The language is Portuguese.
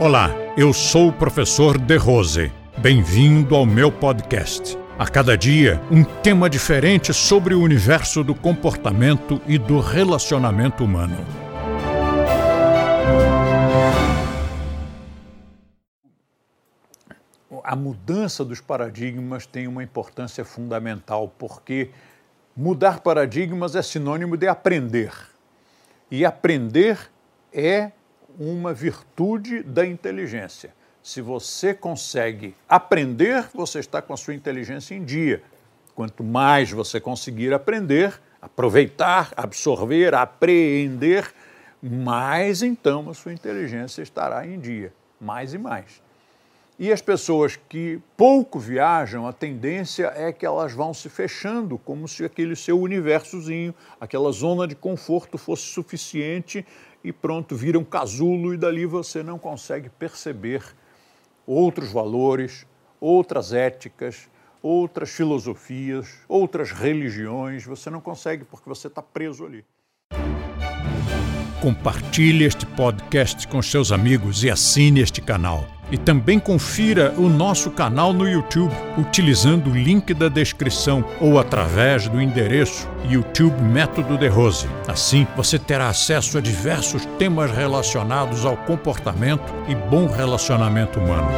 Olá, eu sou o professor De Rose. Bem-vindo ao meu podcast. A cada dia, um tema diferente sobre o universo do comportamento e do relacionamento humano. A mudança dos paradigmas tem uma importância fundamental, porque mudar paradigmas é sinônimo de aprender. E aprender é uma virtude da inteligência. Se você consegue aprender, você está com a sua inteligência em dia. Quanto mais você conseguir aprender, aproveitar, absorver, apreender, mais então a sua inteligência estará em dia, mais e mais. E as pessoas que pouco viajam, a tendência é que elas vão se fechando, como se aquele seu universozinho, aquela zona de conforto fosse suficiente e pronto, vira um casulo e dali você não consegue perceber outros valores, outras éticas, outras filosofias, outras religiões. Você não consegue porque você está preso ali. Compartilhe este podcast com seus amigos e assine este canal. E também confira o nosso canal no YouTube utilizando o link da descrição ou através do endereço YouTube Método de Rose. Assim, você terá acesso a diversos temas relacionados ao comportamento e bom relacionamento humano.